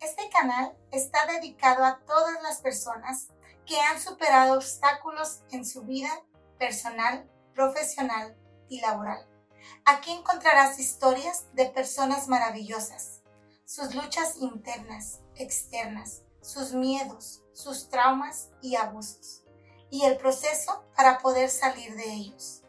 Este canal está dedicado a todas las personas que han superado obstáculos en su vida personal, profesional y laboral. Aquí encontrarás historias de personas maravillosas, sus luchas internas, externas, sus miedos, sus traumas y abusos, y el proceso para poder salir de ellos.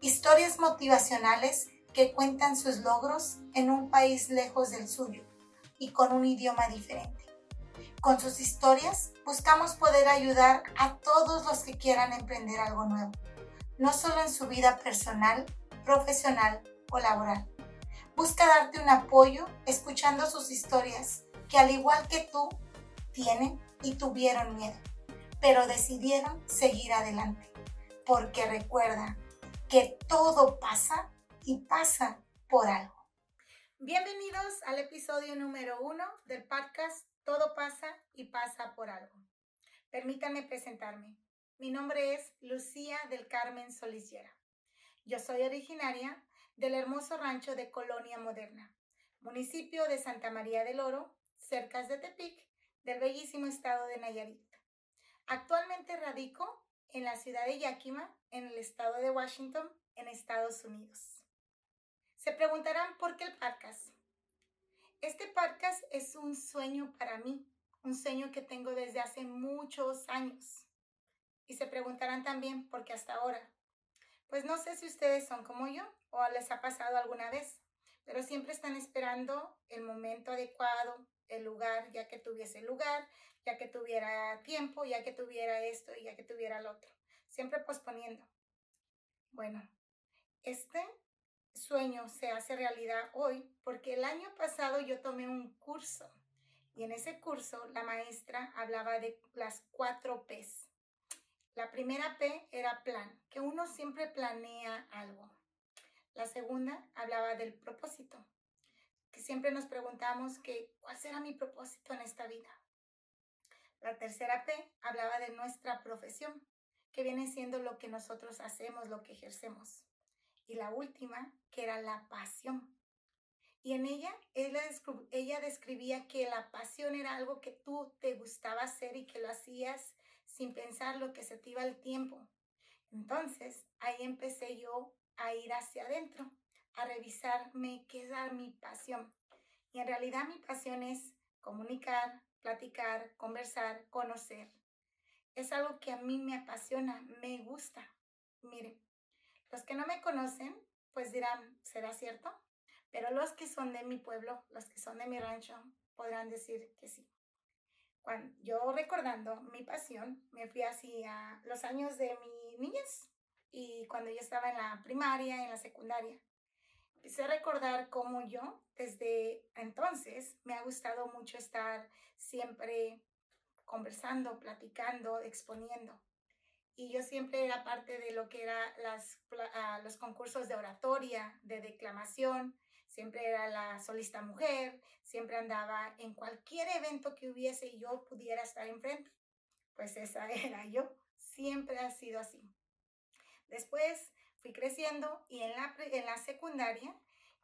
Historias motivacionales que cuentan sus logros en un país lejos del suyo y con un idioma diferente. Con sus historias buscamos poder ayudar a todos los que quieran emprender algo nuevo, no solo en su vida personal, profesional o laboral. Busca darte un apoyo escuchando sus historias que al igual que tú tienen y tuvieron miedo, pero decidieron seguir adelante. Porque recuerda que todo pasa y pasa por algo. Bienvenidos al episodio número uno del podcast Todo pasa y pasa por algo. Permítanme presentarme. Mi nombre es Lucía del Carmen Soliciera. Yo soy originaria del hermoso rancho de Colonia Moderna, municipio de Santa María del Oro, cerca de Tepic, del bellísimo estado de Nayarit. Actualmente radico en la ciudad de Yakima, en el estado de Washington, en Estados Unidos. Se preguntarán por qué el podcast. Este podcast es un sueño para mí, un sueño que tengo desde hace muchos años. Y se preguntarán también por qué hasta ahora. Pues no sé si ustedes son como yo o les ha pasado alguna vez, pero siempre están esperando el momento adecuado, el lugar, ya que tuviese lugar, ya que tuviera tiempo, ya que tuviera esto y ya que tuviera lo otro. Siempre posponiendo. Bueno, este sueño se hace realidad hoy porque el año pasado yo tomé un curso y en ese curso la maestra hablaba de las cuatro P's. La primera P era plan, que uno siempre planea algo. La segunda hablaba del propósito, que siempre nos preguntamos que, ¿cuál será mi propósito en esta vida? La tercera P hablaba de nuestra profesión, que viene siendo lo que nosotros hacemos, lo que ejercemos y la última, que era la pasión. Y en ella, ella describía que la pasión era algo que tú te gustaba hacer y que lo hacías sin pensar lo que se te iba el tiempo. Entonces, ahí empecé yo a ir hacia adentro, a revisarme qué era mi pasión. Y en realidad mi pasión es comunicar, platicar, conversar, conocer. Es algo que a mí me apasiona, me gusta. Mire, los que no me conocen, pues dirán, ¿será cierto? Pero los que son de mi pueblo, los que son de mi rancho, podrán decir que sí. Cuando yo recordando mi pasión, me fui así a los años de mi niñez y cuando yo estaba en la primaria, en la secundaria. Empecé a recordar cómo yo, desde entonces, me ha gustado mucho estar siempre conversando, platicando, exponiendo y yo siempre era parte de lo que era las, ah, los concursos de oratoria, de declamación, siempre era la solista mujer, siempre andaba en cualquier evento que hubiese y yo pudiera estar enfrente. Pues esa era yo, siempre ha sido así. Después fui creciendo y en la, en la secundaria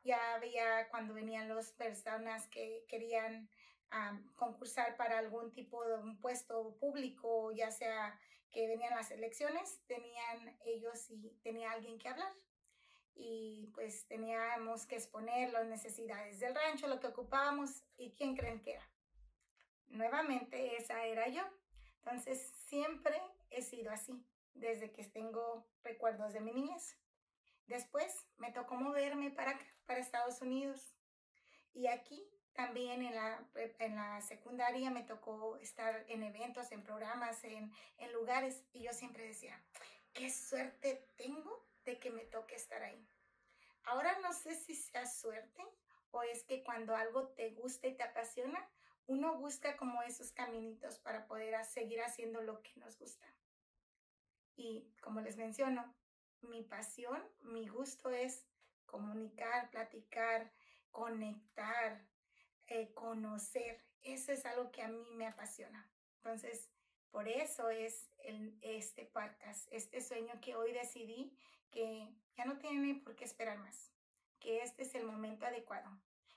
ya había cuando venían las personas que querían ah, concursar para algún tipo de un puesto público, ya sea que venían las elecciones, tenían ellos y tenía alguien que hablar. Y pues teníamos que exponer las necesidades del rancho, lo que ocupábamos y quién creen que era. Nuevamente esa era yo. Entonces siempre he sido así, desde que tengo recuerdos de mi niñez. Después me tocó moverme para para Estados Unidos. Y aquí también en la, en la secundaria me tocó estar en eventos, en programas, en, en lugares y yo siempre decía, qué suerte tengo de que me toque estar ahí. Ahora no sé si sea suerte o es que cuando algo te gusta y te apasiona, uno busca como esos caminitos para poder seguir haciendo lo que nos gusta. Y como les menciono, mi pasión, mi gusto es comunicar, platicar, conectar, conocer. Eso es algo que a mí me apasiona. Entonces, por eso es este podcast, este sueño que hoy decidí que ya no tiene por qué esperar más, que este es el momento adecuado.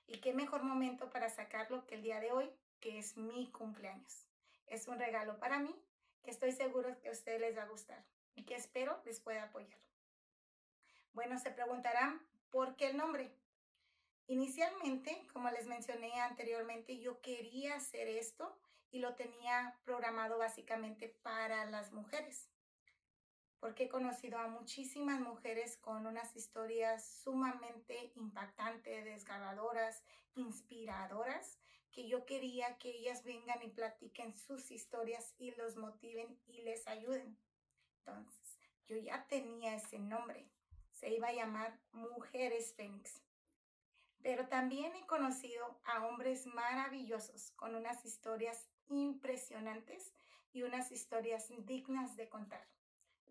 Y qué mejor momento para sacarlo que el día de hoy, que es mi cumpleaños. Es un regalo para mí que estoy seguro que a ustedes les va a gustar y que espero les pueda apoyar. Bueno, se preguntarán, ¿por qué el nombre? Inicialmente, como les mencioné anteriormente, yo quería hacer esto y lo tenía programado básicamente para las mujeres, porque he conocido a muchísimas mujeres con unas historias sumamente impactantes, desgarradoras, inspiradoras, que yo quería que ellas vengan y platiquen sus historias y los motiven y les ayuden. Entonces, yo ya tenía ese nombre, se iba a llamar Mujeres Fénix. Pero también he conocido a hombres maravillosos con unas historias impresionantes y unas historias dignas de contar.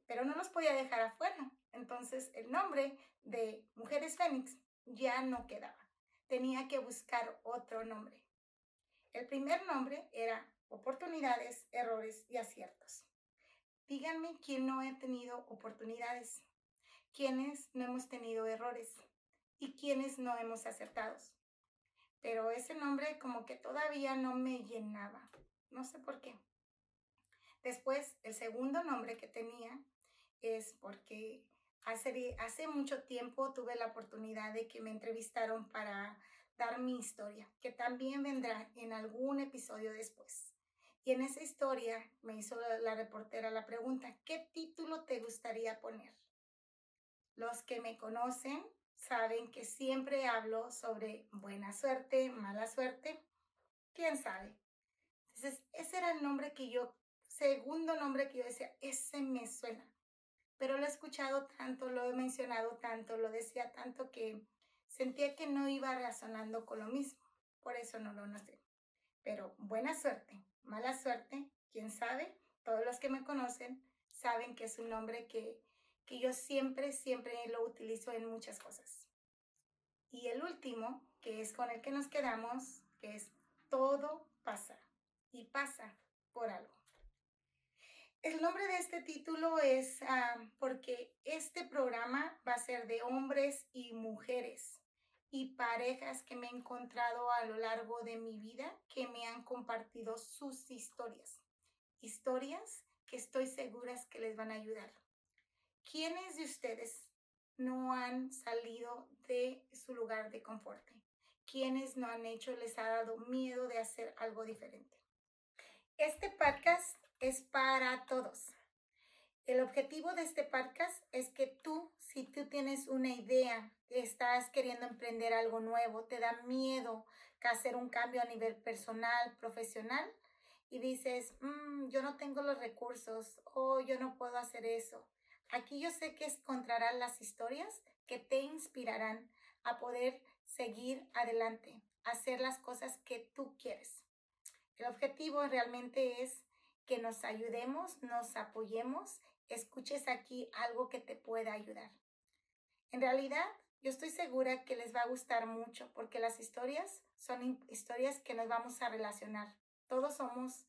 Pero no los podía dejar afuera. Entonces el nombre de Mujeres Fénix ya no quedaba. Tenía que buscar otro nombre. El primer nombre era Oportunidades, Errores y Aciertos. Díganme quién no ha tenido oportunidades, quiénes no hemos tenido errores y quiénes no hemos acertado. Pero ese nombre como que todavía no me llenaba. No sé por qué. Después, el segundo nombre que tenía es porque hace, hace mucho tiempo tuve la oportunidad de que me entrevistaron para dar mi historia, que también vendrá en algún episodio después. Y en esa historia me hizo la reportera la pregunta, ¿qué título te gustaría poner? Los que me conocen saben que siempre hablo sobre buena suerte, mala suerte, quién sabe. Entonces, ese era el nombre que yo, segundo nombre que yo decía, ese me suena. Pero lo he escuchado tanto, lo he mencionado tanto, lo decía tanto que sentía que no iba razonando con lo mismo. Por eso no lo noté. Pero buena suerte, mala suerte, quién sabe. Todos los que me conocen saben que es un nombre que que yo siempre, siempre lo utilizo en muchas cosas. Y el último, que es con el que nos quedamos, que es todo pasa y pasa por algo. El nombre de este título es ah, porque este programa va a ser de hombres y mujeres y parejas que me he encontrado a lo largo de mi vida que me han compartido sus historias. Historias que estoy segura que les van a ayudar. ¿Quiénes de ustedes no han salido de su lugar de confort? ¿Quiénes no han hecho, les ha dado miedo de hacer algo diferente? Este podcast es para todos. El objetivo de este podcast es que tú, si tú tienes una idea, estás queriendo emprender algo nuevo, te da miedo hacer un cambio a nivel personal, profesional, y dices, mm, yo no tengo los recursos o yo no puedo hacer eso. Aquí yo sé que encontrarás las historias que te inspirarán a poder seguir adelante, hacer las cosas que tú quieres. El objetivo realmente es que nos ayudemos, nos apoyemos, escuches aquí algo que te pueda ayudar. En realidad, yo estoy segura que les va a gustar mucho porque las historias son historias que nos vamos a relacionar. Todos somos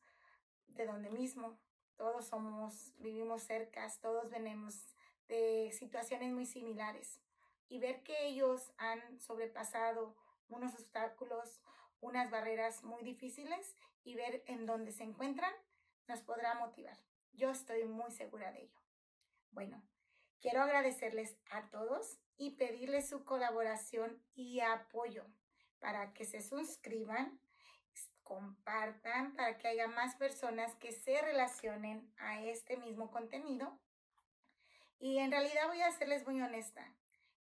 de donde mismo, todos somos, vivimos cercas, todos venimos de situaciones muy similares. Y ver que ellos han sobrepasado unos obstáculos, unas barreras muy difíciles y ver en dónde se encuentran nos podrá motivar. Yo estoy muy segura de ello. Bueno, quiero agradecerles a todos y pedirles su colaboración y apoyo para que se suscriban compartan para que haya más personas que se relacionen a este mismo contenido. Y en realidad voy a serles muy honesta.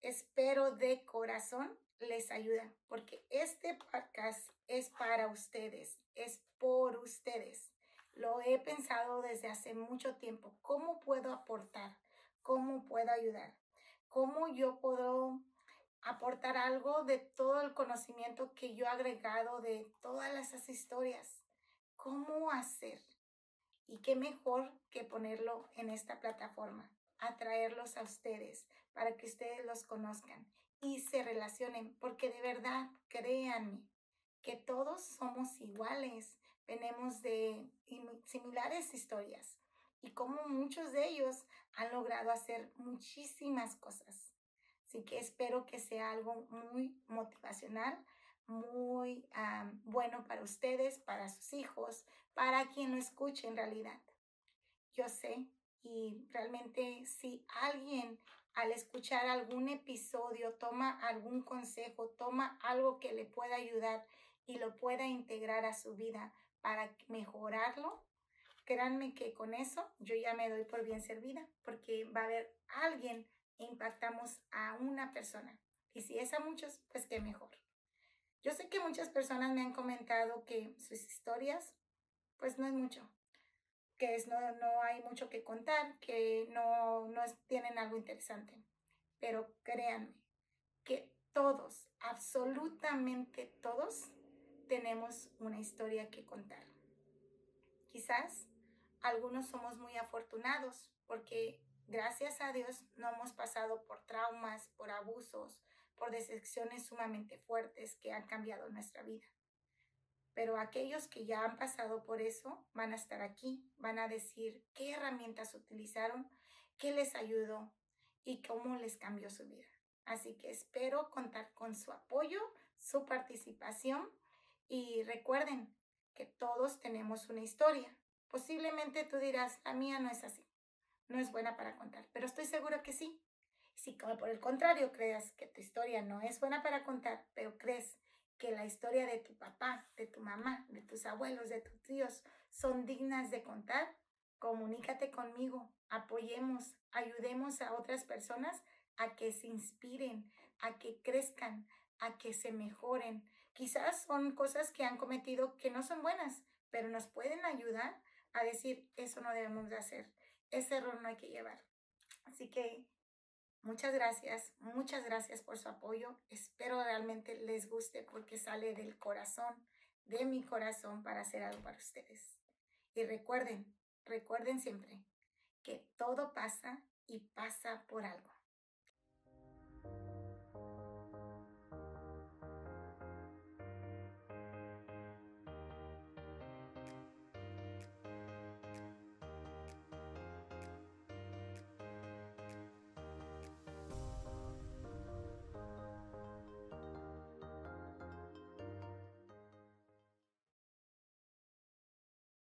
Espero de corazón les ayuda, porque este podcast es para ustedes, es por ustedes. Lo he pensado desde hace mucho tiempo. ¿Cómo puedo aportar? ¿Cómo puedo ayudar? ¿Cómo yo puedo aportar algo de todo el conocimiento que yo he agregado de todas esas historias. ¿Cómo hacer? Y qué mejor que ponerlo en esta plataforma, atraerlos a ustedes para que ustedes los conozcan y se relacionen, porque de verdad, créanme, que todos somos iguales, venimos de similares historias y como muchos de ellos han logrado hacer muchísimas cosas. Así que espero que sea algo muy motivacional muy bueno para ustedes, para sus hijos, para quien lo escuche en realidad. Yo sé y realmente si alguien al escuchar algún episodio toma algún consejo, toma algo que le pueda ayudar y lo pueda integrar a su vida para mejorarlo, créanme que con eso yo ya me doy por bien servida porque va a haber alguien impactamos a una persona. Y si es a muchos, pues qué mejor. Yo sé que muchas personas me han comentado que sus historias, pues no es mucho, que es, no, no hay mucho que contar, que no, no tienen algo interesante. Pero créanme que todos, absolutamente todos, tenemos una historia que contar. Quizás algunos somos muy afortunados porque gracias a Dios no hemos pasado por traumas, por abusos, por decepciones sumamente fuertes que han cambiado nuestra vida. Pero aquellos que ya han pasado por eso van a estar aquí, van a decir qué herramientas utilizaron, qué les ayudó y cómo les cambió su vida. Así que espero contar con su apoyo, su participación y recuerden que todos tenemos una historia. Posiblemente tú dirás, la mía no es así, no es buena para contar, pero estoy seguro que sí. Si por el contrario creas que tu historia no es buena para contar, pero crees que la historia de tu papá, de tu mamá, de tus abuelos, de tus tíos son dignas de contar, comunícate conmigo, apoyemos, ayudemos a otras personas a que se inspiren, a que crezcan, a que se mejoren. Quizás son cosas que han cometido que no son buenas, pero nos pueden ayudar a decir, eso no debemos de hacer, ese error no hay que llevar. Así que Muchas gracias, muchas gracias por su apoyo. Espero realmente les guste porque sale del corazón, de mi corazón para hacer algo para ustedes. Y recuerden, recuerden siempre que todo pasa y pasa por algo.